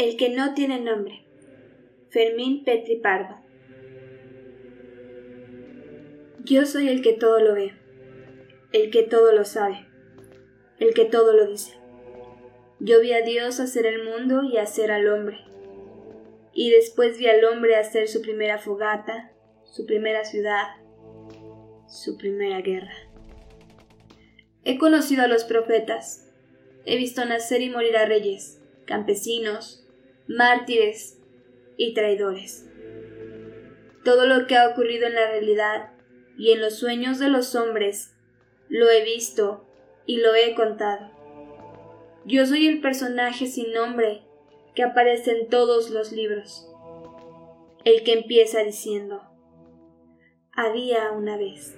El que no tiene nombre. Fermín Petri Pardo. Yo soy el que todo lo ve, el que todo lo sabe, el que todo lo dice. Yo vi a Dios hacer el mundo y hacer al hombre. Y después vi al hombre hacer su primera fogata, su primera ciudad, su primera guerra. He conocido a los profetas, he visto nacer y morir a reyes, campesinos, mártires y traidores. Todo lo que ha ocurrido en la realidad y en los sueños de los hombres lo he visto y lo he contado. Yo soy el personaje sin nombre que aparece en todos los libros, el que empieza diciendo, había una vez.